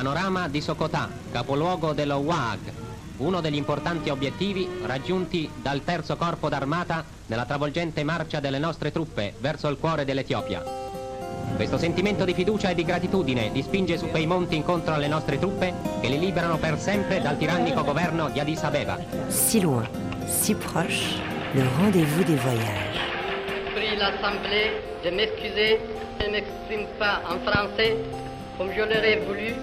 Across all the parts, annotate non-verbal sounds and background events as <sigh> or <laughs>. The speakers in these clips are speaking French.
Panorama di Sokota, capoluogo dello WAG, uno degli importanti obiettivi raggiunti dal terzo corpo d'armata nella travolgente marcia delle nostre truppe verso il cuore dell'Etiopia. Questo sentimento di fiducia e di gratitudine li spinge su quei monti incontro alle nostre truppe che li liberano per sempre dal tirannico governo di Addis Abeba. Si loin, si proche, le rendez-vous des voyages. prie l'Assemblée de m'excuser. Je ne m'exprime pas en français comme je l'aurais voulu.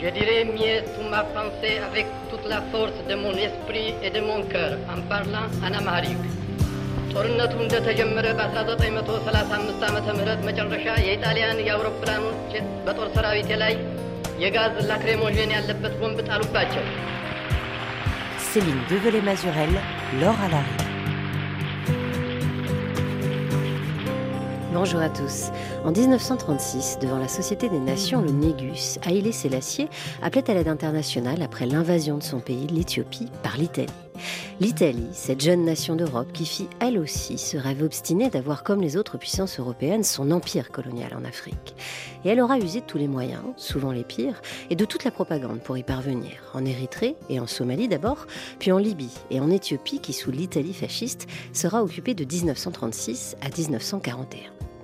Je dirais mieux toute ma pensée avec toute la force de mon esprit et de mon cœur en parlant en amharique. ጦርነቱ እንደተጀመረ በ1935 ዓመተ ምህረት መጨረሻ የኢጣሊያን የአውሮፕላኖች በጦር ሰራዊቴ ላይ የጋዝ ላክሬሞዥን ያለበት ቦምብ ጣሉባቸው። Céline Develay-Mazurel, Laure Alary. Bonjour à tous. En 1936, devant la Société des Nations, le Négus, Haïlé Sélassié appelait à l'aide internationale après l'invasion de son pays, l'Éthiopie, par l'Italie. L'Italie, cette jeune nation d'Europe qui fit elle aussi ce rêve obstiné d'avoir comme les autres puissances européennes son empire colonial en Afrique. Et elle aura usé de tous les moyens, souvent les pires, et de toute la propagande pour y parvenir. En Érythrée et en Somalie d'abord, puis en Libye et en Éthiopie qui sous l'Italie fasciste sera occupée de 1936 à 1941.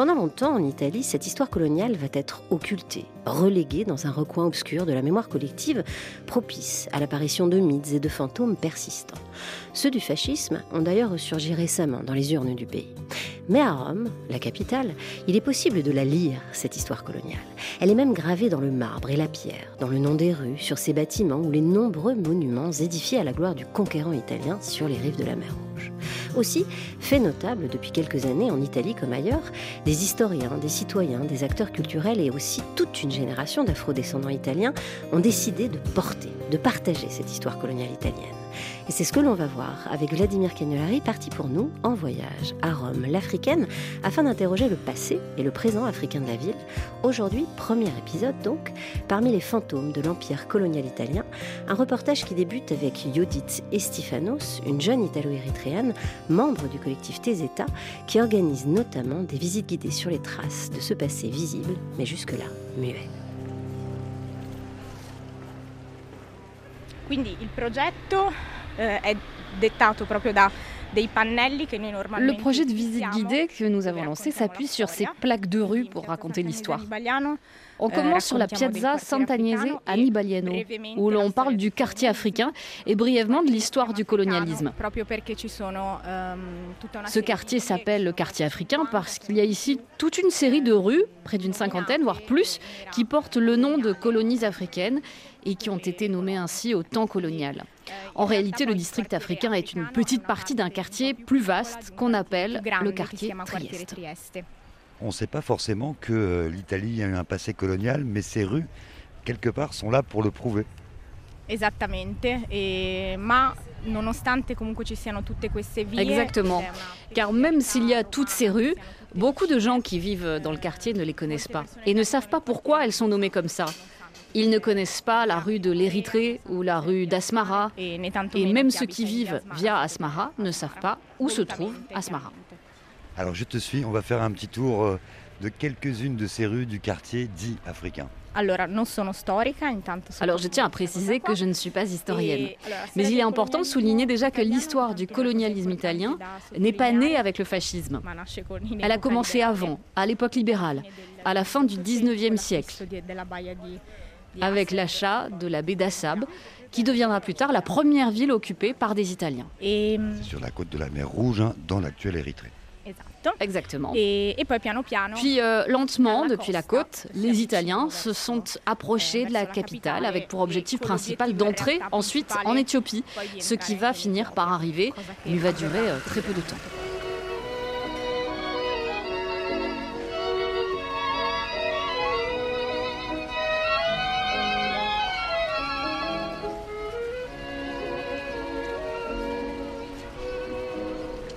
Pendant longtemps, en Italie, cette histoire coloniale va être occultée, reléguée dans un recoin obscur de la mémoire collective, propice à l'apparition de mythes et de fantômes persistants. Ceux du fascisme ont d'ailleurs ressurgi récemment dans les urnes du pays. Mais à Rome, la capitale, il est possible de la lire, cette histoire coloniale. Elle est même gravée dans le marbre et la pierre, dans le nom des rues, sur ces bâtiments ou les nombreux monuments édifiés à la gloire du conquérant italien sur les rives de la mer Rouge. Aussi, fait notable depuis quelques années en Italie comme ailleurs, historiens, des citoyens, des acteurs culturels et aussi toute une génération d'afro-descendants italiens ont décidé de porter, de partager cette histoire coloniale italienne. Et c'est ce que l'on va voir avec Vladimir Cagnolari, parti pour nous en voyage à Rome, l'africaine, afin d'interroger le passé et le présent africain de la ville. Aujourd'hui, premier épisode donc, parmi les fantômes de l'empire colonial italien, un reportage qui débute avec Yodit Estifanos, une jeune italo-érythréenne, membre du collectif Teseta, qui organise notamment des visites guidées sur les traces de ce passé visible, mais jusque-là muet. Quindi il progetto eh, Le projet de visite guidée que nous avons lancé s'appuie sur ces plaques de rue pour raconter l'histoire. On Eh, commence sur la Piazza Sant'Agnese à brevemente où l'on parle du quartier africain et brièvement de l'histoire du colonialisme. Ehm, Ce quartier s'appelle le quartier africain parce qu'il y a ici toute une série de rues, près d'une cinquantaine, voire plus, qui portent le nom de colonies africaines et qui ont été nommées ainsi au temps colonial. En réalité, le district africain est une petite partie d'un quartier plus vaste qu'on appelle le quartier Trieste. On ne sait pas forcément que euh, l'Italie a eu un passé colonial, mais ces rues, quelque part, sont là pour le prouver. Esattamente, e- ma nonostante comunque ci siano tutte queste vie Exactement. Car même s'il y a toutes ces rues, beaucoup de gens qui vivent dans le quartier ne les connaissent pas et ne savent pas pourquoi elles sont nommées comme ça. Ils ne connaissent pas la rue de l'Érythrée ou la rue d'Asmara. Et même ceux qui vivent via Asmara ne savent pas où se trouve Asmara. Alors je te suis, on va faire un petit tour euh, de quelques-unes de ces rues du quartier dit africain. Alors je tiens à préciser que je ne suis pas historienne. E, Mais il est important de souligner déjà que l'histoire du colonialisme italien n'est pas née avec le fascisme. Elle a commencé avant, à l'époque libérale, à la fin du 19e siècle, avec l'achat de la baie d'Assab, qui deviendra plus tard la première ville occupée par des Italiens. E, C'est sur la côte de la mer Rouge, hein, dans l'actuelle Érythrée. Exactement. E, e poi piano piano Puis euh, lentement, depuis la côte, les Italiens se sont approchés de la capitale avec pour objectif principal d'entrer ensuite en Éthiopie, ce qui va in finir par arriver, mais va durer euh, très peu de temps.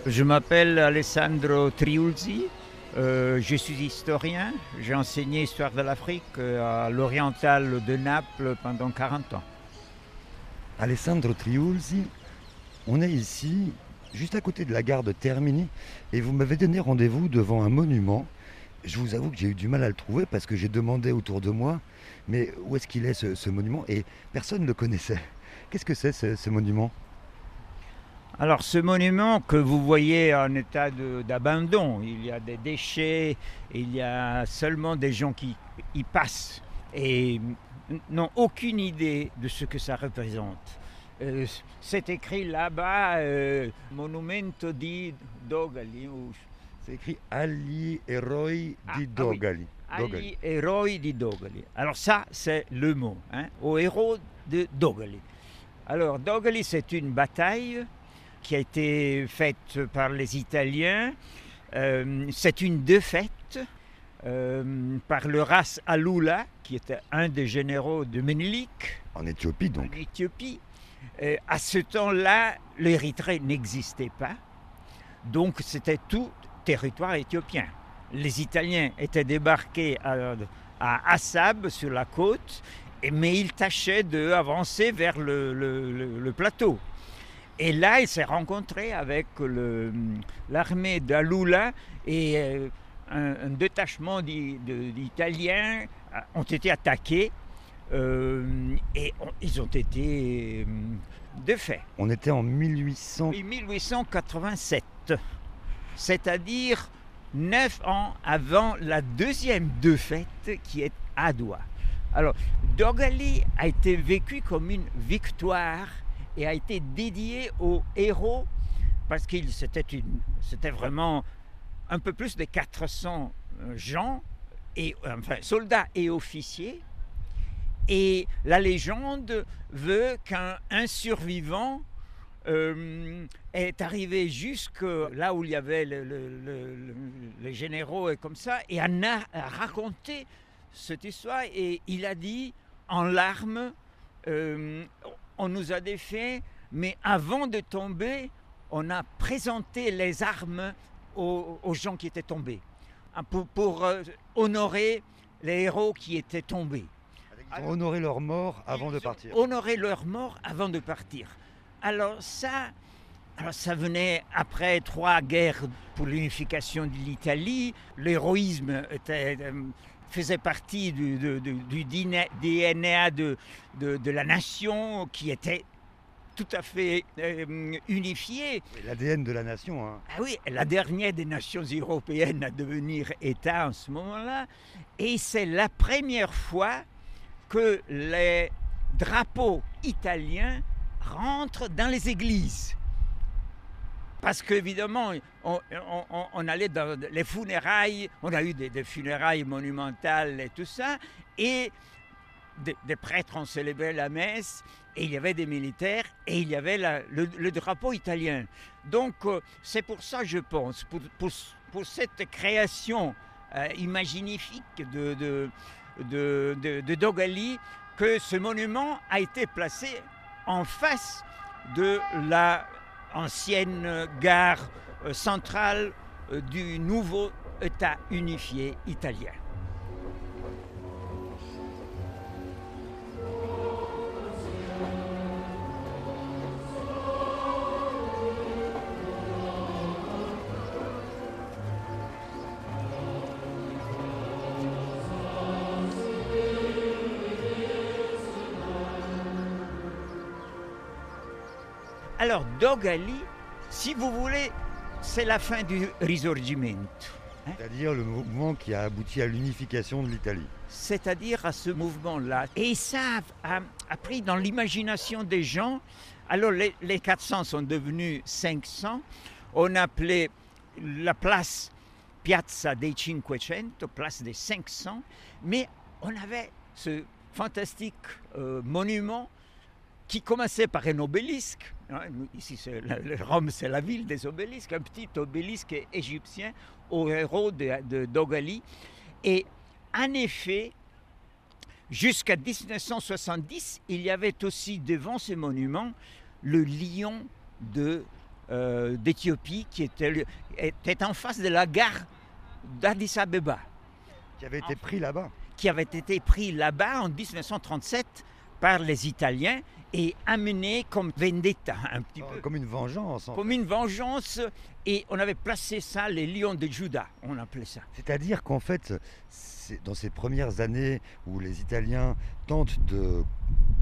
Je m'appelle Alessandro Triulzi, euh, je suis historien, j'ai enseigné histoire de l'Afrique euh, à l'Oriental de Naples pendant 40 ans. Alessandro Triulzi, on est ici, juste à côté de la gare de Termini, et vous m'avez donné rendez-vous devant un monument Je vous avoue que j'ai eu du mal à le trouver parce que j'ai demandé autour de moi, mais où est-ce qu'il est ce, monument? Et personne ne le connaissait. Qu'est-ce que c'est ce, ce monument? Alors ce monument que vous voyez en état d'abandon, il y a des déchets, il y a seulement des gens qui y passent et n'ont aucune idée de ce que ça représente. Euh, c'est écrit là-bas euh, Monumento di Dogali C'est écrit Ali Eroi di Ah, ah oui. Dogali. Agli eroi di Dogali. Alors ça, c'est le mot, hein, aux héros de Dogali. Alors Dogali, c'est une bataille qui a été faite par les Italiens. Euh, c'est une défaite euh, par le ras Alula, qui était un des généraux de Menelik En Éthiopie donc. en Éthiopie. Euh, à ce temps-là, l'Érythrée n'existait pas, donc c'était tout territoire éthiopien. Les Italiens étaient débarqués à, à Assab, sur la côte, mais ils tâchaient d'avancer vers le, le- le- le plateau. Et là, il s'est rencontré avec l'armée d'Alula et euh, un, un détachement d'Italiens a- ont été attaqués euh, et on- ils ont été euh, défaits. On était en 1800. En 1887, c'est-à-dire neuf ans avant la deuxième défaite qui est à Doha. Alors, Dogali a été vécu comme une victoire et a été dédié aux héros parce qu'il c'était vraiment un peu plus de 400 gens et enfin soldats et officiers. Et la légende veut qu'un un survivant euh, est arrivé jusque là où il y avait le- le- le- le- les généraux et comme ça, et en a raconté cette histoire, et il a dit en larmes, euh, on nous a défaits, mais avant de tomber, on a présenté les armes aux, aux gens qui étaient tombés, hein, pour, pour, euh, honorer les héros qui étaient tombés. Ils ont honoré leur mort avant de partir. Honoré leur mort avant de partir. Alors ça, alors ça venait après trois guerres pour l'unification de l'Italie. L'héroïsme était, euh, faisait partie du, DNA DNA de, de- de la nation qui était tout à fait euh, unifiée. L'ADN de la nation. hein. Ah oui, la dernière des nations européennes à devenir État en ce moment-là. Et c'est la première fois que les drapeaux italiens rentrent dans les églises. Parce qu'évidemment, on, allait dans les funérailles, on a eu des, funérailles monumentales et tout ça, et des, prêtres ont célébré la messe, et il y avait des militaires, et il y avait le, drapeau italien. Donc, euh, c'est pour ça, je pense, pour, cette création euh, imaginifique de, de- de Dogali, que ce monument a été placé en face de la ancienne gare euh, centrale euh, du nouveau État unifié italien. Alors, Dogali, si vous voulez, c'est la fin du Risorgimento. C'est-à-dire le mouvement qui a abouti à l'unification de l'Italie. c'est-à-dire à ce mouvement-là. Et ça a, a pris dans l'imagination des gens. Alors les, les 400 sont devenus 500. On appelait la place Piazza dei Cinquecento, place des 500. Mais on avait ce fantastique euh, monument qui commençait par un obélisque. hein, Ici, Rome, c'est la ville des obélisques, un petit obélisque égyptien au héros de, de Dogali. Et en effet, jusqu'à 1970, il y avait aussi devant ce monument le lion euh, d'Éthiopie qui était, était en face de la gare d'Addis Abeba Qui avait été pris là-bas. qui avait été pris là-bas en 1937 par les Italiens et amené comme vendetta, un petit peu. Comme une vengeance. en Comme une vengeance. Et on avait placé ça, les lions de Judas, on appelait ça. C'est-à-dire qu'en fait, dans ces premières années où les Italiens tentent de,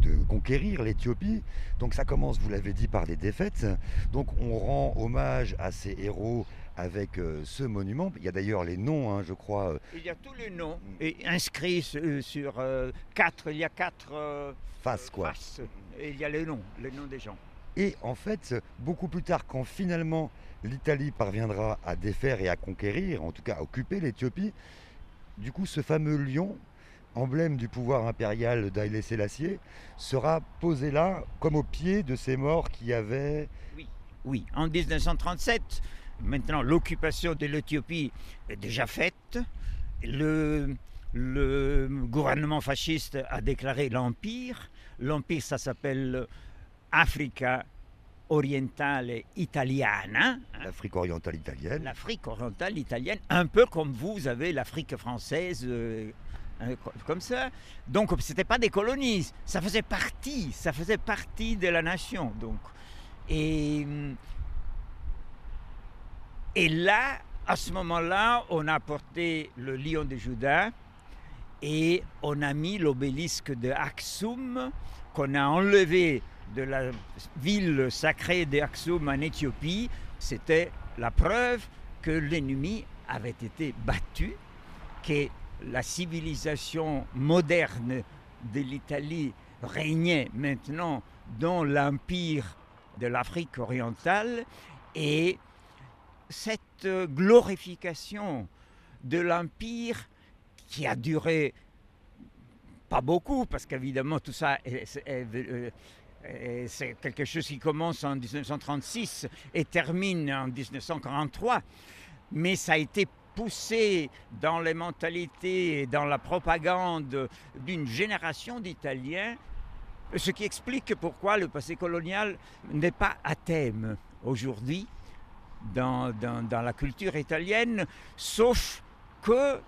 de conquérir l'Éthiopie, donc ça commence, vous l'avez dit, par des défaites. Donc on rend hommage à ces héros avec euh, ce monument. Il y a d'ailleurs les noms, hein, je crois. euh, Il y a tous les noms et inscrits sur, euh, quatre, il y a quatre euh, faces, quoi. faces. Et il y a les noms, les noms des gens. Et en fait, beaucoup plus tard, quand finalement l'Italie parviendra à défaire et à conquérir, en tout cas à occuper l'Éthiopie, du coup, ce fameux lion, emblème du pouvoir impérial d'Haïlé Sélassié, sera posé là, comme au pied de ces morts qui avaient. Oui, en 1937, maintenant l'occupation de l'Éthiopie est déjà faite. Le, le gouvernement fasciste a déclaré l'Empire. L'Empire, ça s'appelle Africa Orientale Italiana. L'Afrique orientale italienne. L'Afrique orientale italienne, un peu comme vous avez l'Afrique française, euh, co- comme ça. Donc, ce n'était pas des colonies, ça faisait partie, ça faisait partie de la nation. Donc, et, hum, et là, à ce moment-là, on a porté le lion de Juda et on a mis l'obélisque de Aksum qu'on a enlevé de la ville sacrée d'Aksum en Éthiopie. C'était la preuve que l'ennemi avait été battu, que la civilisation moderne de l'Italie régnait maintenant dans l'empire de l'Afrique orientale et cette euh, glorification de l'empire qui a duré pas beaucoup parce qu'évidemment tout ça euh, est- c'est quelque chose qui commence en 1936 et termine en 1943 mais ça a été poussé dans les mentalités et dans la propagande d'une génération d'Italiens, ce qui explique pourquoi le passé colonial n'est pas à thème aujourd'hui dans, dans- la culture italienne, sauf que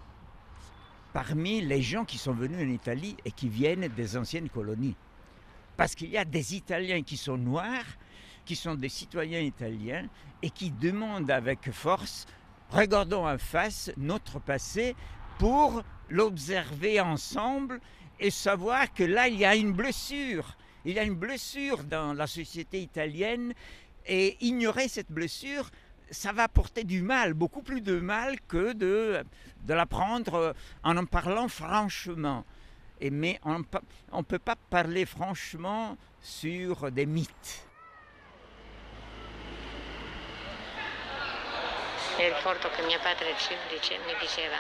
parmi les gens qui sont venus en Italie et qui viennent des anciennes colonies. Parce qu'il y a des Italiens qui sont noirs, qui sont des citoyens italiens et qui demandent avec force regardons en face notre passé pour l'observer ensemble et savoir que là, il y a une blessure. Il y a une blessure dans la société italienne et ignorer cette blessure, ça va porter du mal, beaucoup plus de mal que de, de l'apprendre en en parlant franchement. Et mais on ne peut pas parler franchement sur des mythes. Diceva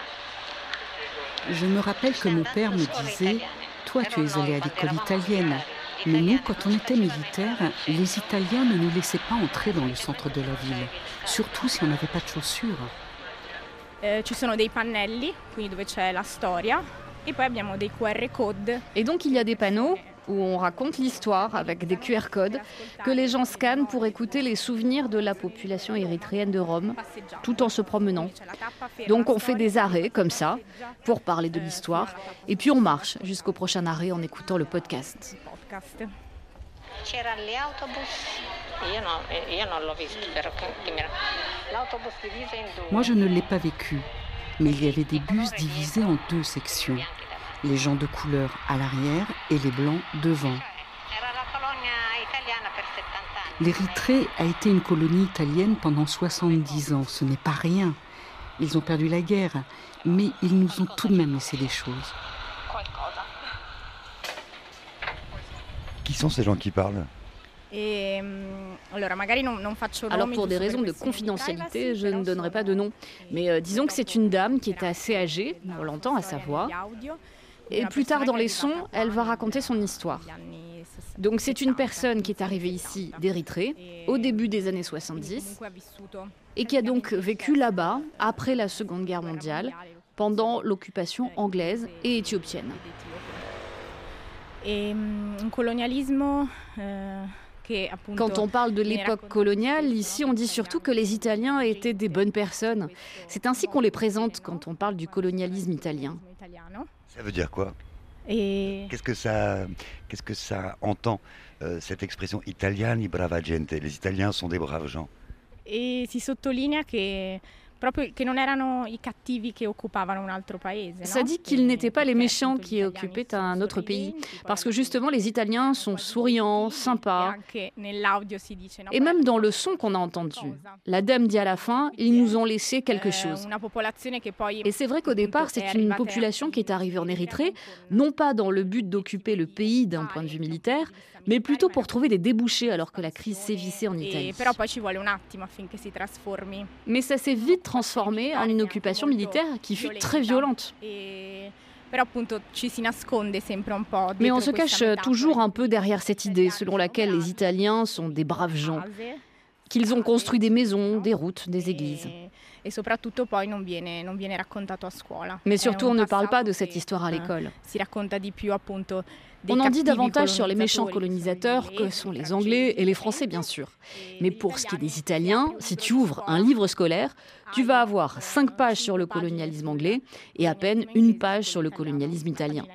Je me rappelle que mon père me disait Toi, tu es allé à l'école italienne. Mais nous, quand on était militaires, les Italiens ne nous laissaient pas entrer dans le centre de la ville, surtout si on n'avait pas de chaussures. Eh, ci sono dei pannelli, quindi dove c'è la storia, poi abbiamo dei QR code. Et donc il y a des panneaux où on raconte l'histoire avec des QR codes que les gens scannent pour écouter les souvenirs de la population érythréenne de Rome, tout en se promenant. Donc on fait des arrêts comme ça pour parler de l'histoire, et puis on marche jusqu'au prochain arrêt en écoutant le podcast. podcast. c'erano gli autobus io, no, io non l'ho visto però che, che mi era- l'autobus diviso in due Moi, je ne l'ai pas vécu, mais il y avait des bus divisés en deux sections. Les gens de couleur à l'arrière et les blancs devant. era la colonia italiana per 70 anni L'Érythrée a été une colonie italienne pendant 70 ans. Ce n'est pas rien. Ils ont perdu la guerre, mais ils nous ont tout de même laissé des choses. Qui sont ces gens qui parlent? Alors nomi pour des raisons de confidentialité, je ne donnerai pas de nom. Mais euh, disons que c'est une dame qui est assez âgée, on l'entend à sa voix. Et plus tard dans les sons, elle va raconter son histoire. negli anni 60, Donc c'est une 70, personne qui est arrivée ici d'Érythrée au début des années quindi 70 comunque ha vissuto et qui a donc vécu là-bas après la Seconde Guerre mondiale, pendant l'occupation anglaise et éthiopienne. E, mm, un colonialismo eh, Quand on parle de l'époque coloniale, ici on dit surtout que les Italiens étaient des bonnes personnes. C'est ainsi qu'on les présente quand on parle du colonialisme italien. Ça veut dire quoi? Qu'est-ce que ça, qu'est-ce que ça entend euh, cette expression italiani brava gente Les Italiens sont des braves gens. Et si sottolinea che proprio che non erano i cattivi che occupavano un altro paese. Ça dit qu'ils n'étaient pas les méchants qui occupaient un autre pays, parce que justement les Italiens sont souriants, sympas. Et même dans le son qu'on a entendu, la dame dit à la fin, ils nous ont laissé quelque chose. Et c'est vrai qu'au départ, c'est une population qui est arrivée en Érythrée, non pas dans le but d'occuper le pays d'un point de vue militaire, mais plutôt pour trouver des débouchés alors que la crise sévissait en Italie. Mais ça s'est vite transformé en une occupation militaire qui fut très violente. Mais on se cache toujours un peu derrière cette idée selon laquelle les Italiens sont des braves gens, qu'ils ont construit des maisons, des routes, des églises. Mais surtout, on ne parle pas de cette histoire à l'école. On en dit davantage sur les méchants colonisateurs que sont les Anglais et les Français, bien sûr. Mais pour ce qui est des Italiens, si tu ouvres un livre scolaire, tu vas avoir cinq pages sur le colonialisme anglais et à peine une page sur le colonialisme italien.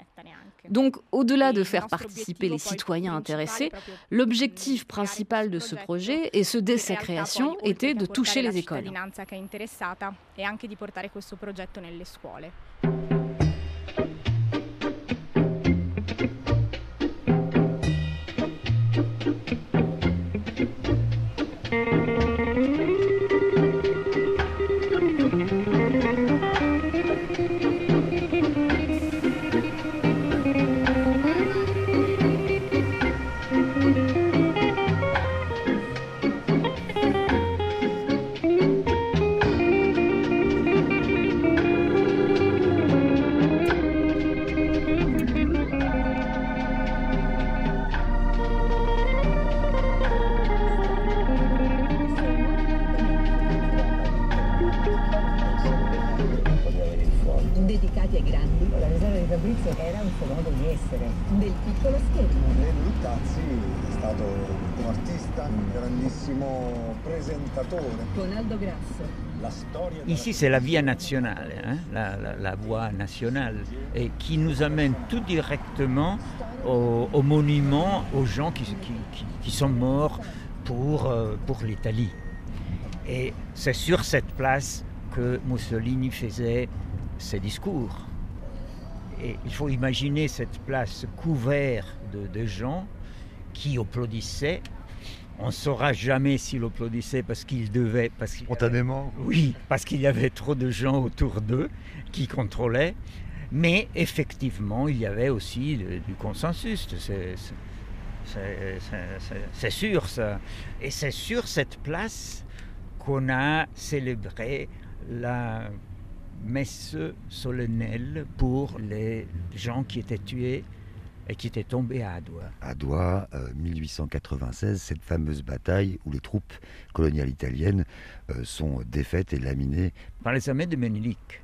Donc, au-delà de faire participer les citoyens intéressés, l'objectif principal de ce projet, et ce dès sa création, était de toucher les écoles. C'est la Via nationale, hein, la, voie nationale, et qui nous amène tout directement au, monument aux gens qui, sont morts pour, euh, pour l'Italie. Et c'est sur cette place que Mussolini faisait ses discours. Et il faut imaginer cette place couverte de gens qui applaudissaient on ne saura jamais s'il applaudissait parce qu'il devait. Parce Spontanément Oui, parce qu'il y avait trop de gens autour d'eux qui contrôlaient. Mais effectivement, il y avait aussi du consensus. C'est sûr ça. Et c'est sur cette place qu'on a célébré la messe solennelle pour les gens qui étaient tués et qui était tombé à Adoua. Adoua, 1896, cette fameuse bataille où les troupes coloniales italiennes euh, sont défaites et laminées. Par les armées de Ménélique,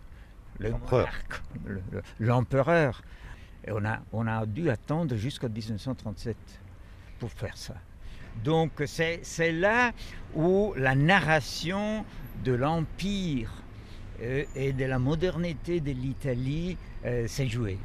l'empereur. Et on a, on a dû attendre jusqu'en 1937 pour faire ça. Donc c'est là où la narration de l'Empire euh, et de la modernité de l'Italie euh, s'est jouée.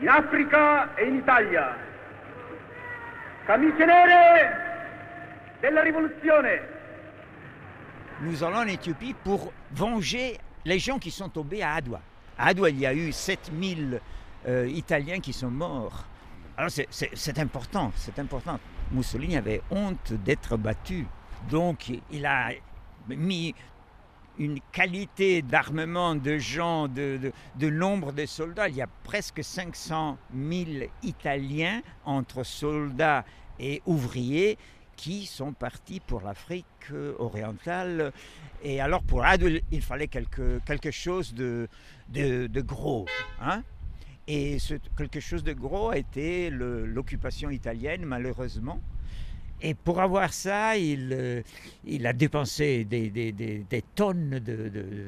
In Africa e in della. Nous allons en Éthiopie pour venger les gens qui sont tombés à Adoua. À Adoua, il y a eu 7000 euh, Italiens qui sont morts. Alors c'est important, c'est important. Mussolini avait honte d'être battu. Donc il a mis une qualité d'armement de gens, de, nombre de soldats. Il y a presque 500 000 Italiens entre soldats et ouvriers qui sont partis pour l'Afrique orientale. Et alors pour Adol, il fallait quelque, quelque chose de, de, de gros. Hein et ce, quelque chose de gros a été l'occupation italienne, malheureusement. Et pour avoir ça, il, euh, a dépensé des, tonnes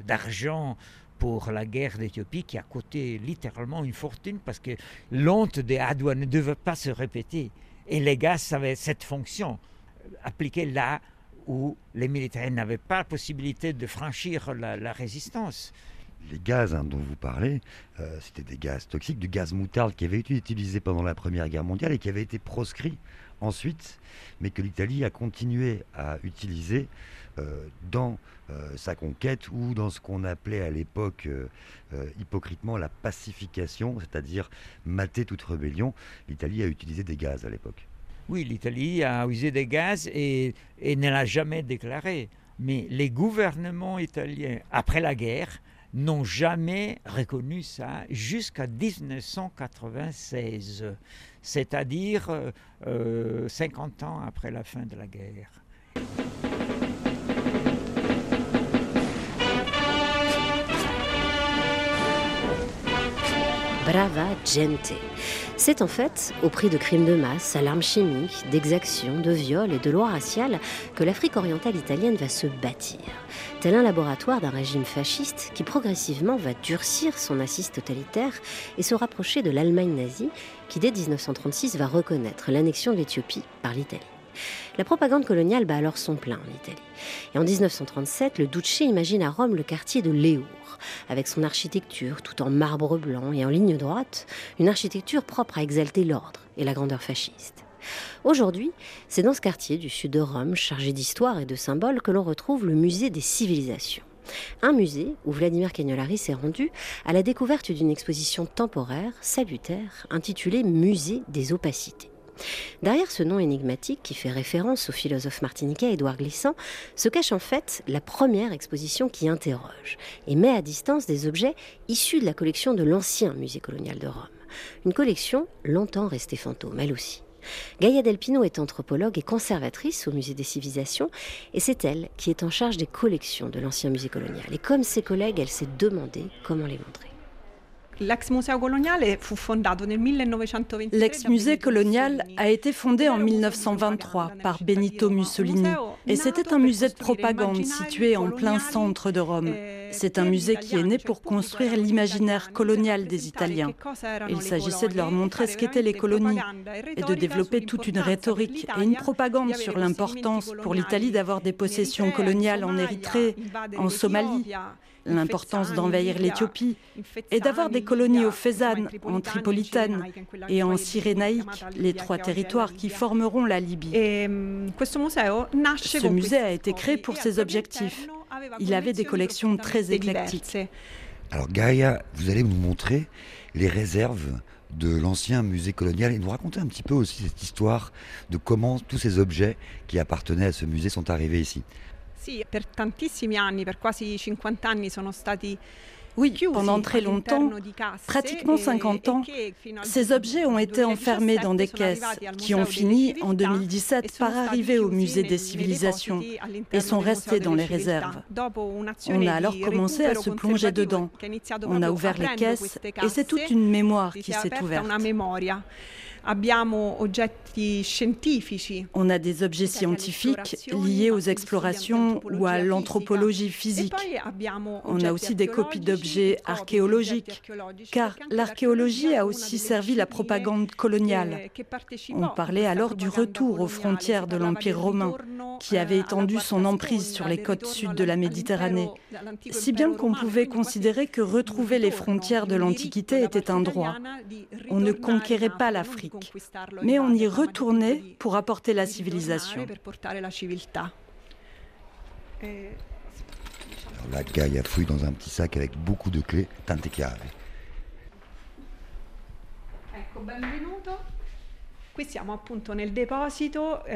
d'argent pour la guerre d'Éthiopie qui a coûté littéralement une fortune parce que l'honte des Hadouas ne devait pas se répéter. Et les gars avaient cette fonction, appliquée là où les militaires n'avaient pas la possibilité de franchir la, la résistance. Les gaz hein, dont vous parlez, euh, c'était des gaz toxiques, du gaz moutarde qui avait été utilisé pendant la Première Guerre mondiale et qui avait été proscrit ensuite, mais que l'Italie a continué à utiliser euh, dans euh, sa conquête ou dans ce qu'on appelait à l'époque euh, hypocritement la pacification, c'est-à-dire mater toute rébellion. L'Italie a utilisé des gaz à l'époque. Oui, l'Italie a usé des gaz et, et ne l'a jamais déclaré. Mais les gouvernements italiens, après la guerre, n'ont jamais reconnu ça jusqu'à 1996, c'est-à-dire euh, euh, 50 ans après la fin de la guerre. Brava gente. C'est en fait, au prix de crimes de masse, à l'arme chimique, d'exactions, de viols et de lois raciales, que l'Afrique orientale italienne va se bâtir. Tel un laboratoire d'un régime fasciste qui progressivement va durcir son assise totalitaire et se rapprocher de l'Allemagne nazie qui dès 1936 va reconnaître l'annexion de l'Éthiopie par l'Italie. La propagande coloniale bat alors son plein en Italie. Et en 1937, le Duce imagine à Rome le quartier de Léour, avec son architecture tout en marbre blanc et en ligne droite, une architecture propre à exalter l'ordre et la grandeur fasciste. Aujourd'hui, c'est dans ce quartier du sud de Rome, chargé d'histoire et de symboles, que l'on retrouve le musée des civilisations. Un musée où Vladimir Cagnolari s'est rendu à la découverte d'une exposition temporaire, salutaire, intitulée Musée des opacités. Derrière ce nom énigmatique qui fait référence au philosophe martiniquais Édouard Glissant se cache en fait la première exposition qui interroge et met à distance des objets issus de la collection de l'ancien musée colonial de Rome. Une collection longtemps restée fantôme, elle aussi. Gaïa Delpino est anthropologue et conservatrice au musée des civilisations et c'est elle qui est en charge des collections de l'ancien musée colonial. Et comme ses collègues, elle s'est demandé comment les montrer. 1923 L'ex-musée colonial a été fondé en 1923 par Benito Mussolini et c'était un musée de propagande situé en plein centre de Rome. C'est un musée qui est né pour construire l'imaginaire colonial des Italiens. Il s'agissait de leur montrer ce qu'étaient les colonies et de développer toute une rhétorique et une propagande sur l'importance pour l'Italie d'avoir des possessions coloniales en Érythrée, en Somalie, l'importance d'envahir l'Éthiopie et d'avoir des colonies au Fezzan, en Tripolitaine et en Cyrénaïque, les trois territoires qui formeront la Libye. Ce musée a été créé pour ces objectifs. Il avait des collections très éclectiques. Alors Gaïa, vous allez nous montrer les réserves de l'ancien musée colonial et nous raconter un petit peu aussi cette histoire de comment tous ces objets qui appartenaient à ce musée sont arrivés ici. Sì, per tantissimi anni, per quasi 50 anni, sono stati Oui, pendant très longtemps, pratiquement 50 ans, ces objets ont été enfermés dans des caisses qui ont fini en 2017 par arriver au musée des civilisations et sont restés dans les réserves. On a alors commencé à se plonger dedans. On a ouvert les caisses et c'est toute une mémoire qui s'est ouverte. On a des objets scientifiques liés aux explorations ou à l'anthropologie physique. On a aussi des copies d'objets archéologiques, car l'archéologie a aussi servi la propagande coloniale. On parlait alors du retour aux frontières de l'Empire romain, qui avait étendu son emprise sur les côtes sud de la Méditerranée, si bien qu'on pouvait considérer que retrouver les frontières de l'Antiquité était un droit. On ne conquérait pas l'Afrique mais on y retournait pour apporter la civilisation. Alors là, Gaïa fouille dans un petit sac avec beaucoup de clés, tante chiave.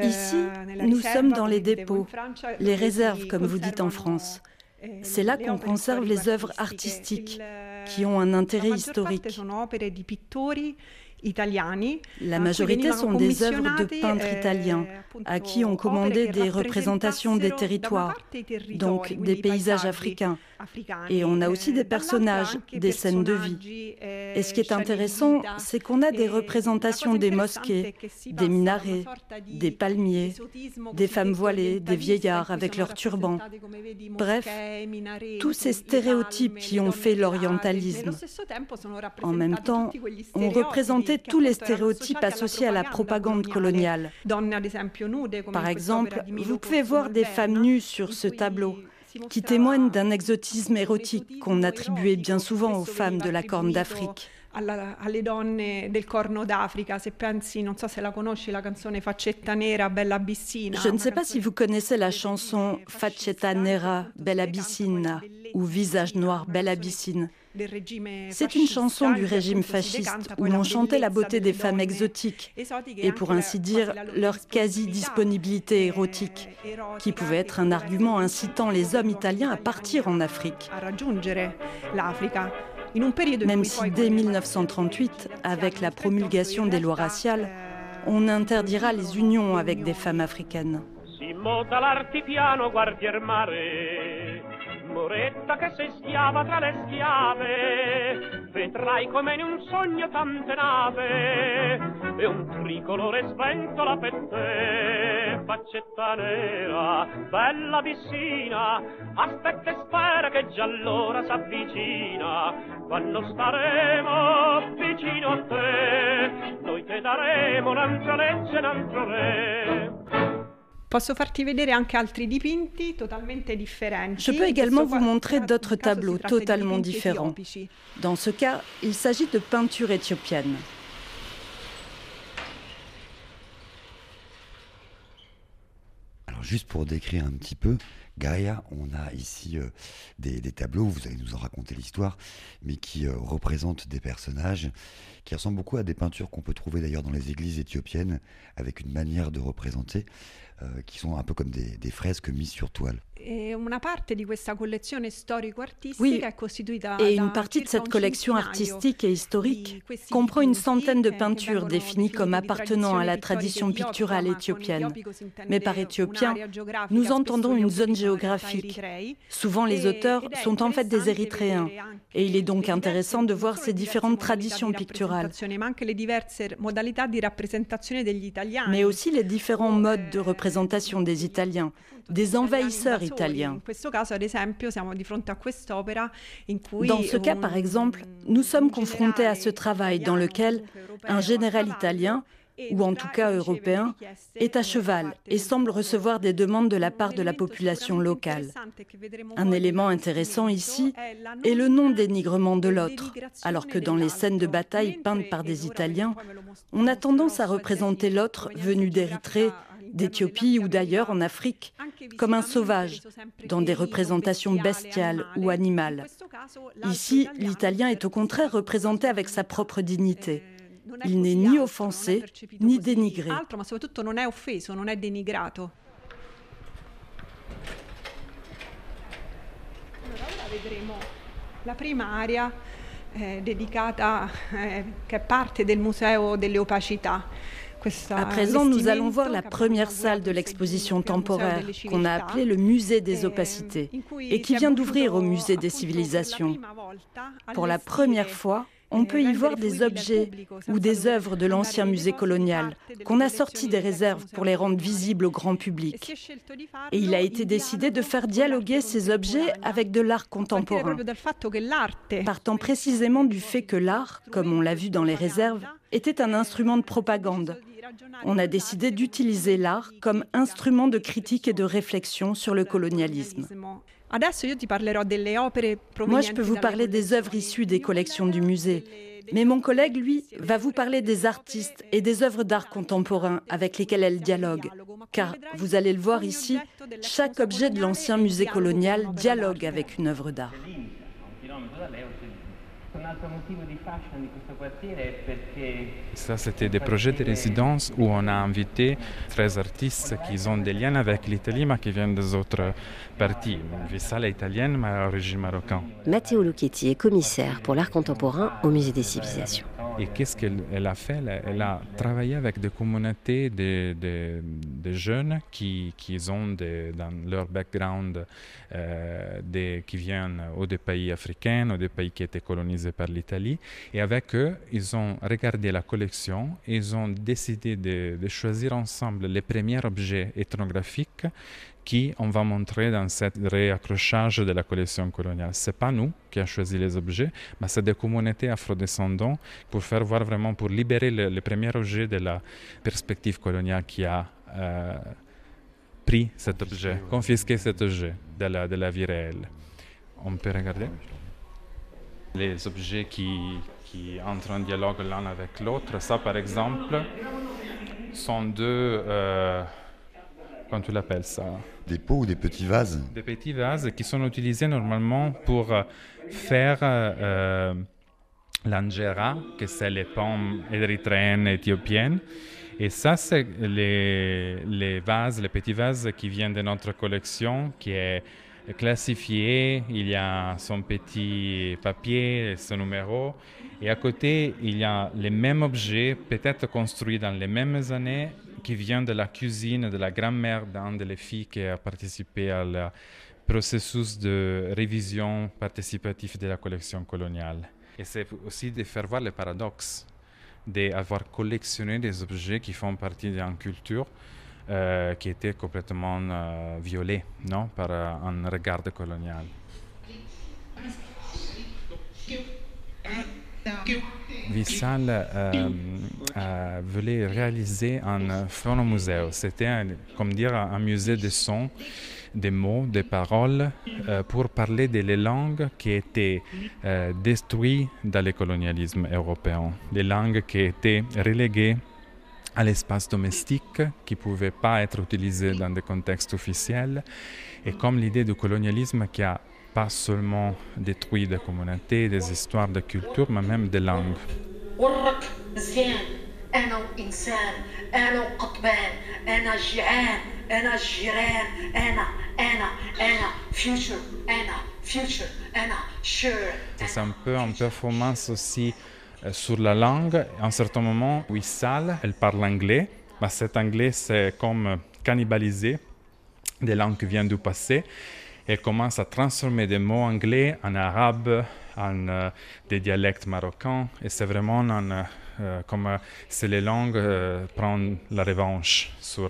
Ici, nous sommes dans les dépôts, les réserves, comme vous dites en France. C'est là qu'on conserve les œuvres artistiques qui ont un intérêt historique. La majorité sont des œuvres de peintres italiens à qui ont commandé des représentations des territoires, donc des paysages africains. Et on a aussi des personnages, des scènes de vie. Et ce qui est intéressant, c'est qu'on a des représentations des mosquées, des minarets, des palmiers, des femmes voilées, des vieillards avec leurs turbans. Bref, tous ces stéréotypes qui ont fait l'orientalisme. En même temps, on représentait tous les stéréotypes associés à la propagande coloniale. Par exemple, vous pouvez voir des femmes nues sur ce tableau qui témoignent d'un exotisme érotique qu'on attribuait bien souvent aux femmes de la Corne d'Afrique. Alle donne del Corno d'Africa. Se pensi, non so se la conosci, la canzone Faccetta Nera, Bella Bissina. Je ne sais pas si vous connaissez la chanson Faccetta Nera, Bella Bissina ou Visage Noir, Bella Bissine. C'est une chanson du régime fasciste où l'on chantait la beauté des femmes exotiques et pour ainsi dire leur quasi-disponibilité érotique, qui pouvait être un argument incitant les hommes italiens à partir en Afrique. Même si dès 1938, avec la promulgation des lois raciales, on interdira les unions avec des femmes africaines. Moretta che sei schiava tra le schiave, vedrai come in un sogno tante nave, e un tricolore sventola per te, faccetta nera, bella vicina, aspetta e spera che già allora s'avvicina, quando staremo vicino a te, noi te daremo un'altra legge, un altro re. Posso farti vedere anche altri dipinti totalmente differenti. Je peux également vous montrer d'autres tableaux totalement différents. Dans ce cas, il s'agit de peintures éthiopiennes. Juste pour décrire un petit peu, Gaïa, on a ici euh, des, tableaux, vous allez nous en raconter l'histoire, mais qui euh, représentent des personnages qui ressemblent beaucoup à des peintures qu'on peut trouver d'ailleurs dans les églises éthiopiennes, avec une manière de représenter. Euh, qui sont un peu comme des fresques mises sur toile. Oui, et une partie de cette collection artistique et historique comprend une centaine de peintures définies comme appartenant à la tradition picturale éthiopienne. Mais par éthiopien, nous entendons une zone géographique. Souvent, les auteurs sont en fait des Érythréens. Et il est donc intéressant de voir ces différentes traditions picturales. Mais aussi les différents modes de représentation des Italiens, des envahisseurs italiens. Dans ce cas, par exemple, nous sommes confrontés à ce travail dans lequel un général italien ou en tout cas européen, est à cheval et semble recevoir des demandes de la part de la population locale. Un élément intéressant ici est le non-dénigrement de l'autre, alors que dans les scènes de bataille peintes par des Italiens, on a tendance à représenter l'autre venu d'Érythrée d'Éthiopie ou d'ailleurs en Afrique, comme un sauvage, dans des représentations bestiales ou animales. Ici, l'italien est au contraire représenté avec sa propre dignité. Il n'est ni offensé ni dénigré. La area eh, eh, Museo. À présent, nous allons voir la première salle de l'exposition temporaire qu'on a appelée le Musée des opacités et qui vient d'ouvrir au Musée des civilisations. Pour la première fois, on peut y voir des objets ou des œuvres de l'ancien musée colonial qu'on a sortis des réserves pour les rendre visibles au grand public. Et il a été décidé de faire dialoguer ces objets avec de l'art contemporain, partant précisément du fait que l'art, comme on l'a vu dans les réserves, était un instrument de propagande on a décidé d'utiliser l'art comme instrument de critique et de réflexion sur le colonialisme. Moi, je peux vous parler des œuvres issues des collections du musée, mais mon collègue, lui, va vous parler des artistes et des œuvres d'art contemporain avec lesquelles elle dialogue. Car, vous allez le voir ici, chaque objet de l'ancien musée colonial dialogue avec une œuvre d'art. Ça, c'était des projets de résidence où on a invité 13 artistes qui ont des liens avec l'Italie, mais qui viennent des autres parties. Une salle italienne, mais à origine marocaine. Matteo Lucchetti est commissaire pour l'art contemporain au Musée des Civilisations. Et qu'est-ce qu'elle a fait? Elle, a travaillé avec des communautés de, de, jeunes qui, qui ont dans leur background euh, des, qui viennent ou des pays africains ou des pays qui étaient colonisés par l'Italie. Et avec eux, ils ont regardé la collection et ils ont décidé de, de choisir ensemble les premiers objets ethnographiques qui on va montrer dans ce réaccrochage de la collection coloniale. Ce n'est pas nous qui avons choisi les objets, mais c'est des communautés afrodescendantes pour faire voir vraiment, pour libérer le, premier objet de la perspective coloniale qui a euh, pris cet objet, confisqué cet objet de la, de la vie réelle. On peut regarder les objets qui, qui entrent en dialogue l'un avec l'autre. Ça, par exemple, sont deux... Euh, comment tu l'appelles ça Des pots ou des petits vases Des petits vases qui sont utilisés normalement pour euh, faire euh, l'angera, que c'est les pommes érythréennes éthiopiennes. Et ça, c'est les, les vases, les petits vases qui viennent de notre collection, qui est classifié. Il y a son petit papier, son numéro. Et à côté, il y a les mêmes objets, peut-être construits dans les mêmes années, qui vient de la cuisine de la grand-mère d'un des filles qui a participé au processus de révision participative de la collection coloniale. Et c'est aussi de faire voir le paradoxe d'avoir collectionné des objets qui font partie d'une culture euh, qui était complètement euh, violée non, par euh, un regard colonial. Vissal euh, euh, voulait réaliser un phonomusée. C'était, comme dire, un musée de sons, des mots, des paroles, euh, pour parler des langues qui étaient détruites dans le colonialisme européen, des langues qui étaient reléguées à l'espace domestique, qui ne pouvaient pas être utilisées dans des contextes officiels, et comme l'idée du colonialisme qui a pas seulement détruit des communautés, des histoires de culture, mais même des langues. C'est un peu une performance aussi euh, sur la langue. À un certain moment, Wissal, elle parle anglais, mais cet anglais, c'est comme cannibalisé des langues qui viennent du passé elle commence à transformer des mots anglais en arabe, en euh, des dialectes marocains. Et c'est vraiment euh, comme euh, si les langues prennent la revanche sur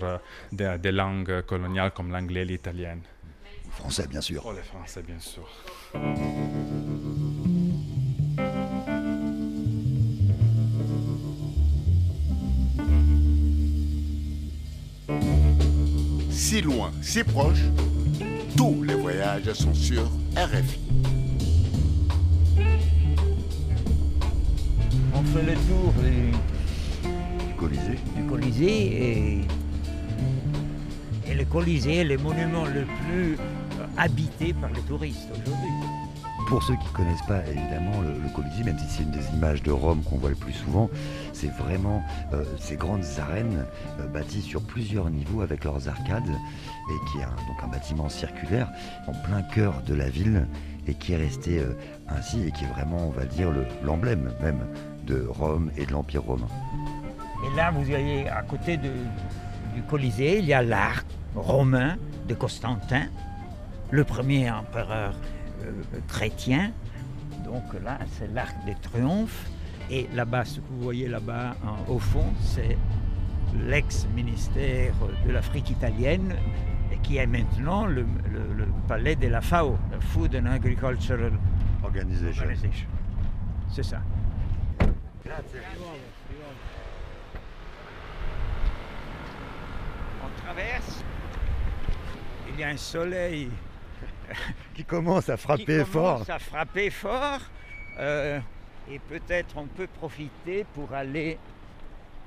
des, langues coloniales comme l'anglais et l'italien. Le français, bien sûr. Oh, le français, bien sûr. Si loin, si proche, tous les voyages sont sur RFI. On fait le tour du, Colisée. Du Colisée et, et le Colisée est le monument le plus habité par les touristes aujourd'hui. Pour ceux qui ne connaissent pas évidemment le, Colisée, même si c'est une des images de Rome qu'on voit le plus souvent, c'est vraiment euh, ces grandes arènes euh, bâties sur plusieurs niveaux avec leurs arcades et qui est un, donc un bâtiment circulaire en plein cœur de la ville et qui est resté euh, ainsi et qui est vraiment, on va dire, l'emblème même de Rome et de l'Empire romain. Et là, vous voyez, à côté du Colisée, il y a l'arc romain de Constantin, le premier empereur chrétien. Donc là, c'est l'arc des triomphes. Et là-bas, ce que vous voyez là-bas au fond, c'est l'ex-ministère de l'Afrique italienne qui est maintenant le, palais de la FAO, la Food and Agricultural Organization. C'est ça. On traverse. Il y a un soleil <laughs> qui commence à frapper qui commence à frapper fort. Euh, et peut-être on peut profiter pour aller.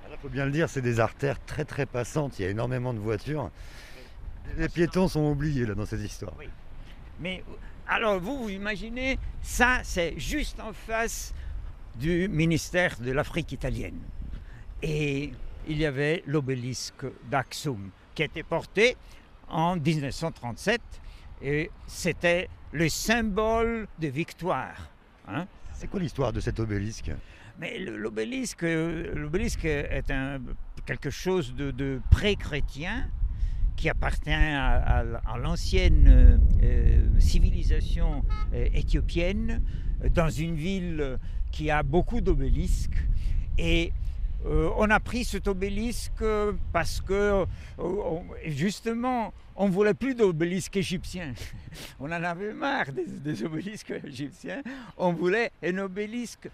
Il faut bien le dire, c'est des artères très très passantes. Il y a énormément de voitures. Les piétons sont oubliés là dans cette histoire. Oui. Mais alors vous, vous imaginez, ça c'est juste en face du ministère de l'Afrique italienne. Et il y avait l'obélisque d'Axum qui était porté en 1937 et c'était le symbole de victoire. Hein. C'est quoi l'histoire de cet obélisque? Mais l'obélisque, l'obélisque est un, quelque chose de, de pré-chrétien qui appartient à, l'ancienne euh, civilisation euh, éthiopienne, dans une ville qui a beaucoup d'obélisques. Et euh, on a pris cet obélisque parce que, justement, on ne voulait plus d'obélisques égyptiens. <laughs> on en avait marre des, obélisques égyptiens. On voulait un obélisque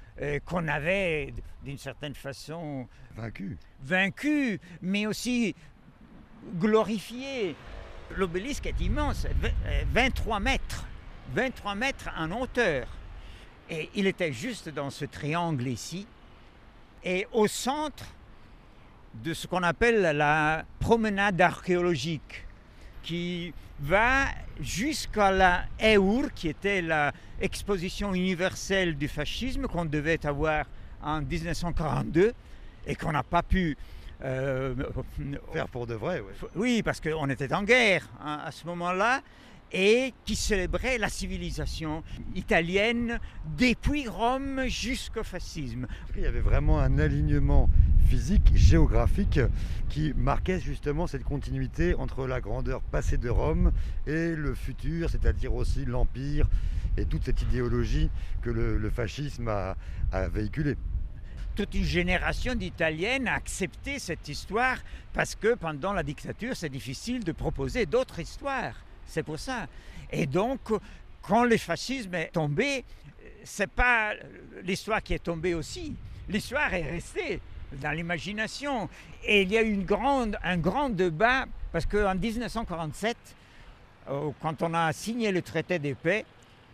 qu'on avait, d'une certaine façon, vaincu. Vaincu, mais aussi glorifié. L'obélisque est immense, 23 mètres, 23 mètres en hauteur. Et il était juste dans ce triangle ici. Et au centre de ce qu'on appelle la promenade archéologique, qui va jusqu'à la EUR, qui était l'exposition universelle du fascisme qu'on devait avoir en 1942 et qu'on n'a pas pu euh, Faire pour de vrai, oui. Oui, parce qu'on était en guerre hein, à ce moment-là et qui célébrait la civilisation italienne depuis Rome jusqu'au fascisme. Il y avait vraiment un alignement physique, géographique, qui marquait justement cette continuité entre la grandeur passée de Rome et le futur, c'est-à-dire aussi l'Empire et toute cette idéologie que le, fascisme a, a véhiculée toute une génération d'Italiennes a accepté cette histoire parce que pendant la dictature, c'est difficile de proposer d'autres histoires. C'est pour ça. Et donc, quand le fascisme est tombé, c'est pas l'histoire qui est tombée aussi. L'histoire est restée dans l'imagination. Et il y a eu un grand débat parce qu'en 1947, euh, quand on a signé le traité de paix,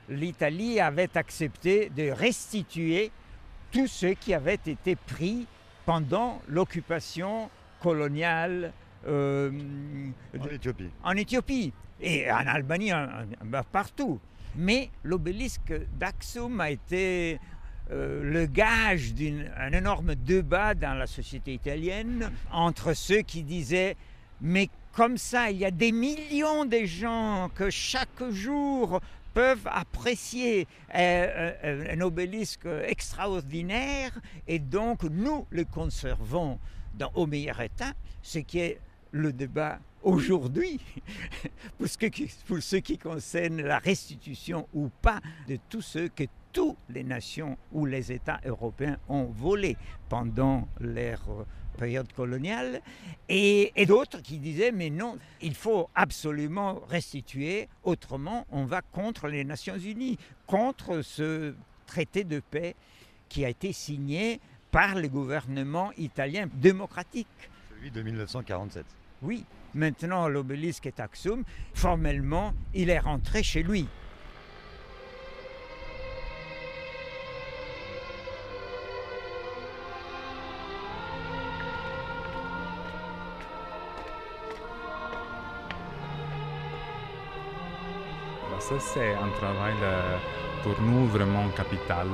l'Italie avait accepté de restituer tous ceux qui avaient été pris pendant l'occupation coloniale euh, en, Éthiopie. et en Albanie, partout. Mais l'obélisque d'Axum a été euh, le gage d'un énorme débat dans la société italienne entre ceux qui disaient mais comme ça, il y a des millions de gens que chaque jour peuvent apprécier euh, euh, un obélisque extraordinaire et donc nous le conservons dans, au meilleur état, ce qui est le débat aujourd'hui <laughs> pour, ce qui concerne la restitution ou pas de tout ce que toutes les nations ou les États européens ont volé pendant leur période coloniale, et, d'autres qui disaient mais non, il faut absolument restituer, autrement on va contre les Nations Unies, contre ce traité de paix qui a été signé par le gouvernement italien démocratique. Celui de 1947. Oui, maintenant l'obélisque est Axum, formellement il est rentré chez lui. ça c'est un travail pour nous vraiment capital.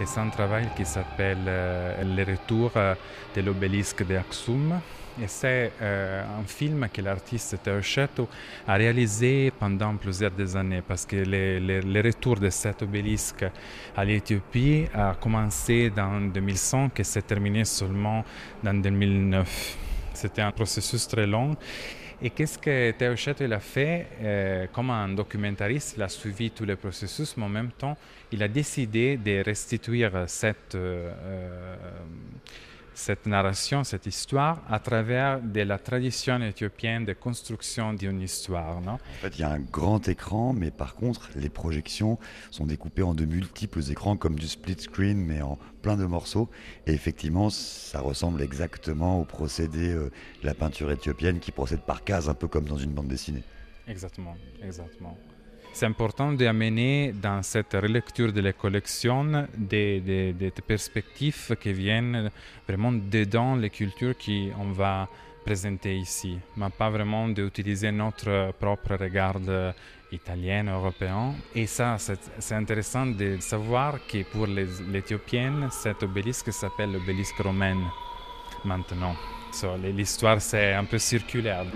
Et c'est un travail qui s'appelle euh, Le retour euh, de l'obélisque de Aksum. Et c'est un film que l'artiste Teo a réalisé pendant plusieurs années parce que le, retour de cet obélisque à l'Éthiopie a commencé dans 2005 et s'est terminé seulement dans 2009. C'était un processus très long et qu'est-ce que Théo il a fait euh, Comme un documentariste, il a suivi tous les processus, mais en même temps, il a décidé de restituer cette, euh, euh, cette narration, cette histoire, à travers de la tradition éthiopienne de construction d'une histoire. Non? En fait, il y a un grand écran, mais par contre, les projections sont découpées en de multiples écrans, comme du split screen, mais en plein de morceaux. Et effectivement, ça ressemble exactement au procédé euh, de la peinture éthiopienne qui procède par cases, un peu comme dans une bande dessinée. Exactement, exactement c'est important d'amener dans cette relecture de la collection des, perspectives qui viennent vraiment dedans les cultures qu'on va présenter ici, mais pas vraiment d'utiliser notre propre regard italien, européen. Et ça, c'est intéressant de savoir que pour les, Éthiopiennes, cet obélisque s'appelle l'obélisque romain maintenant. L'histoire, c'est un peu circulaire.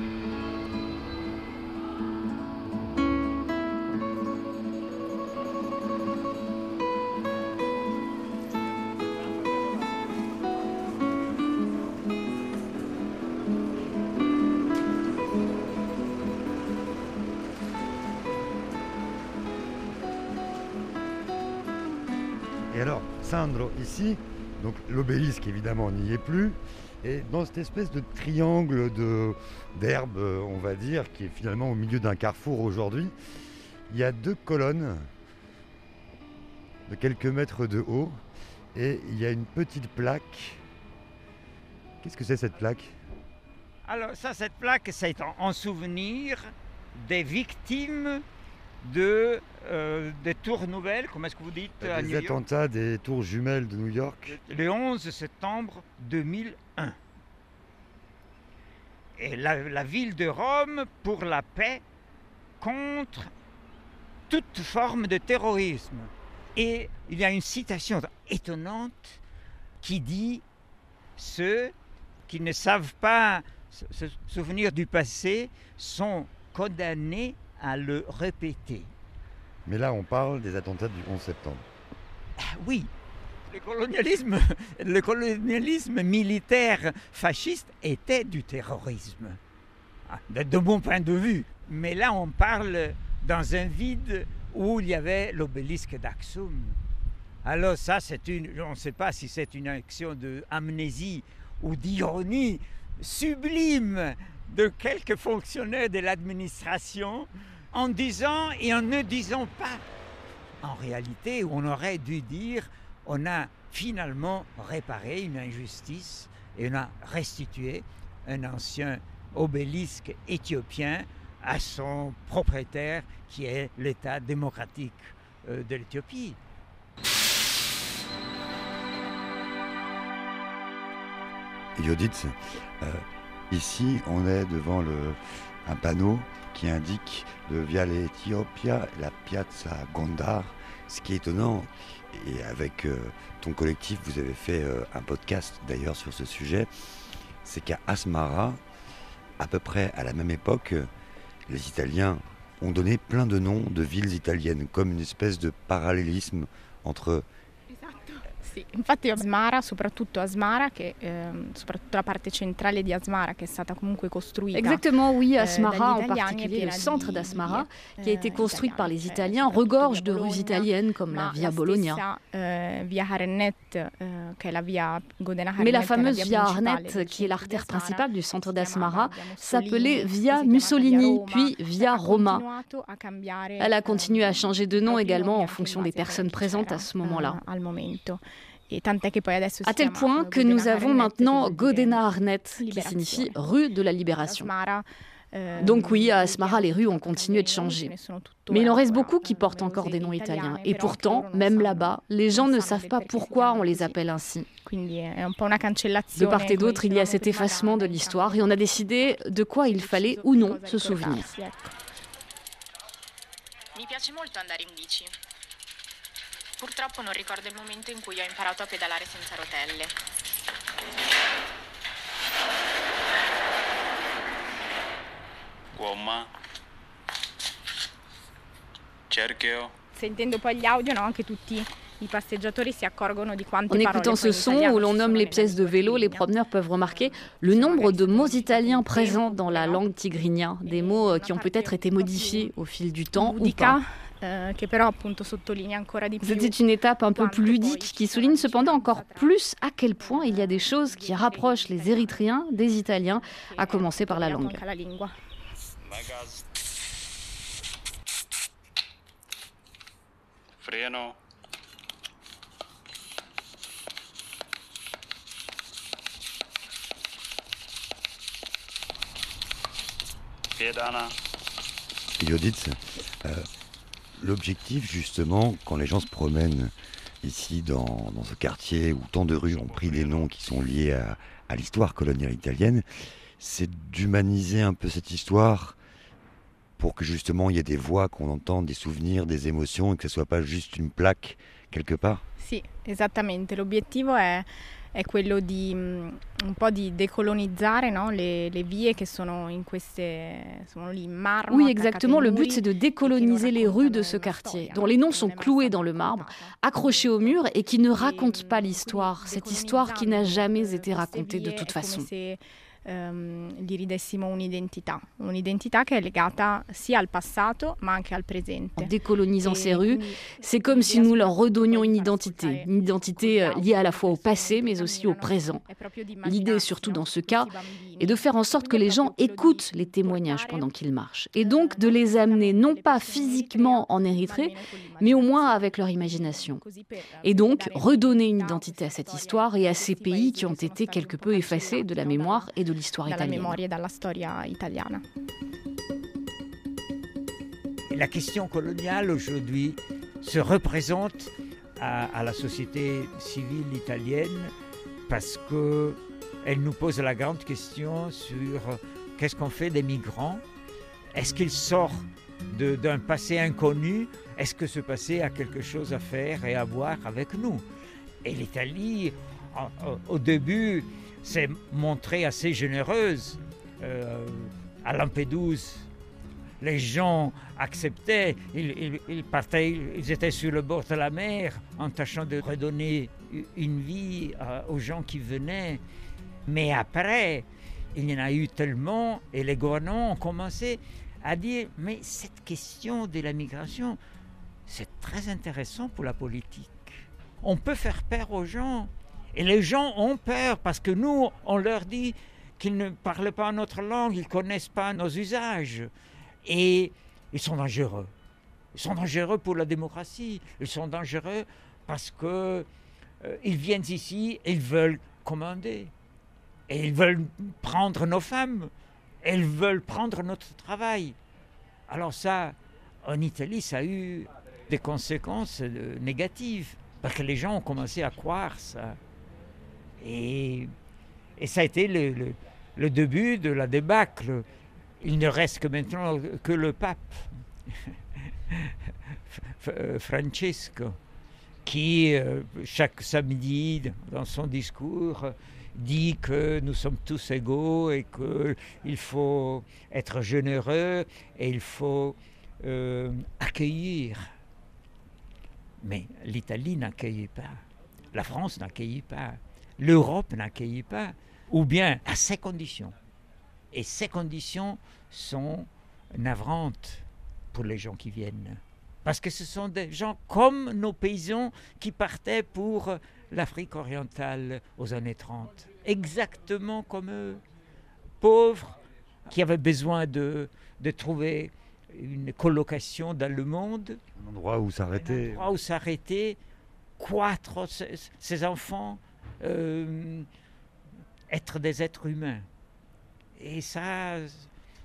Ici. Donc l'obélisque évidemment n'y est plus. Et dans cette espèce de triangle d'herbe, on va dire, qui est finalement au milieu d'un carrefour aujourd'hui, il y a deux colonnes de quelques mètres de haut et il y a une petite plaque. Qu'est-ce que c'est cette plaque? Alors ça, cette plaque, c'est en, souvenir des victimes de, euh, des tours nouvelles, comment est-ce que vous dites à Des attentats des tours jumelles de New York. Le 11 septembre 2001. Et la, la ville de Rome pour la paix contre toute forme de terrorisme. Et il y a une citation étonnante qui dit Ceux qui ne savent pas se souvenir du passé sont condamnés à le répéter. Mais là, on parle des attentats du 11 septembre. Ah oui, le colonialisme, le colonialisme militaire fasciste était du terrorisme, ah, de mon point de vue. Mais là, on parle dans un vide où il y avait l'obélisque d'Axum. Alors ça, c'est une, on ne sait pas si c'est une action d'amnésie ou d'ironie sublime de quelques fonctionnaires de l'administration en disant et en ne disant pas. En réalité, on aurait dû dire, on a finalement réparé une injustice et on a restitué un ancien obélisque éthiopien à son propriétaire qui est l'État démocratique euh, de l'Éthiopie. Euh, ici on est devant un panneau qui indique le Viale Ethiopia, la Piazza Gondar. Ce qui est étonnant, et avec euh, ton collectif, vous avez fait un podcast d'ailleurs sur ce sujet, c'est qu'à Asmara, à peu près à la même époque, les Italiens ont donné plein de noms de villes italiennes, comme une espèce de parallélisme entre Sì, infatti Asmara, soprattutto Asmara, che, eh, soprattutto la parte centrale di Asmara che è stata comunque costruita. Exactement, oui, eh, Asmara en particulier, le centre d'Asmara, qui a été eh, construite par les Italiens, regorge de rues italiennes comme la Via Bologna. Eh, via Harnet, qui est la via Mais la fameuse Via Harnet, qui est l'artère principale du centre d'Asmara, s'appelait Via Mussolini, puis Via Roma. Elle a continué à changer de nom également en fonction des personnes présentes à ce moment-là. À tel point que nous avons maintenant Godena Arnet, qui signifie rue de la libération. Euh, Donc oui, à Asmara, les rues ont continué de changer. Mais il en reste beaucoup qui portent encore des noms italiens. Et pourtant, même là-bas, les gens ne savent pas pourquoi on les appelle ainsi. De part et d'autre, il y a cet effacement de l'histoire et on a décidé de quoi il fallait ou non se souvenir. Purtroppo non ricordo il momento in cui ho imparato a pedalare senza rotelle. Gomma. Cerchio. Sentendo poi gli audio, no, anche tutti i passeggiatori si accorgono di quante En écoutant ce son où l'on nomme les pièces de vélo, les promeneurs peuvent remarquer le nombre de mots italiens présents dans la langue tigrinya, des mots euh, qui ont peut-être été modifiés au fil du temps ou pas. Euh, C'était une étape un peu plus ludique qui souligne cependant encore plus à quel point il y a des choses qui rapprochent les Érythréens des Italiens, à commencer par la langue. euh, L'objectif, justement, quand les gens se promènent ici dans, ce quartier où tant de rues ont pris des noms qui sont liés à, l'histoire coloniale italienne, c'est d'humaniser un peu cette histoire pour que justement il y ait des voix qu'on entende, des souvenirs, des émotions et que ce soit pas juste une plaque quelque part? Si, esattamente. L'obiettivo è è quello di mm, un po' di decolonizzare no? le, le, vie qui sont in queste, sono lì in marmo. Oui, exactement. Le but, c'est de décoloniser les rues de ce quartier, dont les noms sont cloués dans le marbre, accrochés au mur et qui ne racontent pas l'histoire, cette histoire qui n'a jamais été racontée de toute façon. Ehm, gli ridessimo un'identità, un'identità che è legata sia al passato ma anche al presente. En décolonisant ces rues, c'est comme si nous leur redonnions une identité, une identité euh, liée à la fois au passé mais aussi au présent. L'idée, surtout dans ce cas, est de faire en sorte que les gens écoutent les témoignages pendant qu'ils marchent et donc de les amener non pas physiquement en Érythrée, mais au moins avec leur imagination. Et donc redonner une identité à cette histoire et à ces pays qui ont été quelque peu effacés de la mémoire et de l'histoire italienne. La question coloniale aujourd'hui se représente à, à, la société civile italienne parce qu'elle nous pose la grande question sur qu'est-ce qu'on fait des migrants? Est-ce qu'ils sortent d'un passé inconnu? Est-ce que ce passé a quelque chose à faire et à voir avec nous? Et l'Italie, au début, s'est montrée assez généreuse. Euh, à Lampedusa, les gens acceptaient, ils, partaient, ils étaient sur le bord de la mer en tâchant de redonner une vie aux gens qui venaient. Mais après, il y en a eu tellement et les gouvernements ont commencé à dire, mais cette question de la migration, c'est très intéressant pour la politique. On peut faire peur aux gens. Et les gens ont peur parce que nous, on leur dit qu'ils ne parlent pas notre langue, ils ne connaissent pas nos usages. Et ils sont dangereux. Ils sont dangereux pour la démocratie. Ils sont dangereux parce que euh, viennent ici ils veulent commander. Et ils veulent prendre nos femmes. Et ils veulent prendre notre travail. Alors ça, en Italie, ça a eu des conséquences euh, négatives. Parce que les gens ont commencé à croire ça. Et, ça a été le, début de la débâcle. Il ne reste que maintenant que le pape, <laughs> Francesco, qui euh, chaque samedi dans son discours dit que nous sommes tous égaux et qu'il faut être généreux et il faut euh, accueillir. Mais l'Italie n'accueillait pas, la France n'accueillait pas, l'Europe n'accueillait pas, ou bien à ces conditions. Et ces conditions sont navrantes pour les gens qui viennent. Parce que ce sont des gens comme nos paysans qui partaient pour l'Afrique orientale aux années 30. Exactement comme eux. Pauvres, qui avaient besoin de, de trouver une colocation dans le monde. Un endroit où s'arrêter. Un endroit où s'arrêter, croître ses, enfants, euh, être des êtres humains. Et ça,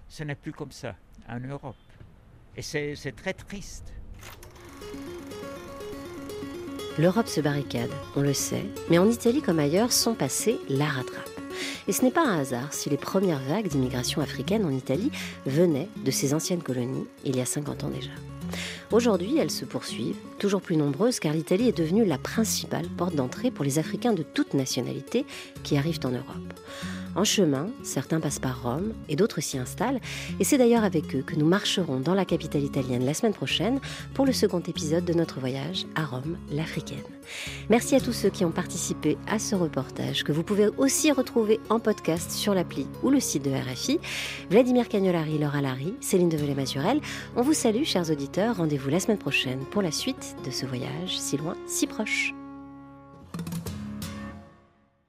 ce n'est plus comme ça en Europe. Et c'est très triste. L'Europe se barricade, on le sait, mais en Italie comme ailleurs, son passé la rattrape. Et ce n'est pas un hasard si les premières vagues d'immigration africaine en Italie venaient de ces anciennes colonies il y a 50 ans déjà. Aujourd'hui, elles se poursuivent, toujours plus nombreuses car l'Italie est devenue la principale porte d'entrée pour les Africains de toute nationalité qui arrivent en Europe. En chemin, certains passent par Rome et d'autres s'y installent, et c'est d'ailleurs avec eux que nous marcherons dans la capitale italienne la semaine prochaine pour le second épisode de notre voyage à Rome, l'africaine. Merci à tous ceux qui ont participé à ce reportage, que vous pouvez aussi retrouver en podcast sur l'appli ou le site de RFI. Vladimir Cagnolari, Laura Larry, Céline Develay-Mazurel, on vous salue, chers auditeurs. Rendez-vous la semaine prochaine pour la suite de ce voyage si loin, si proche.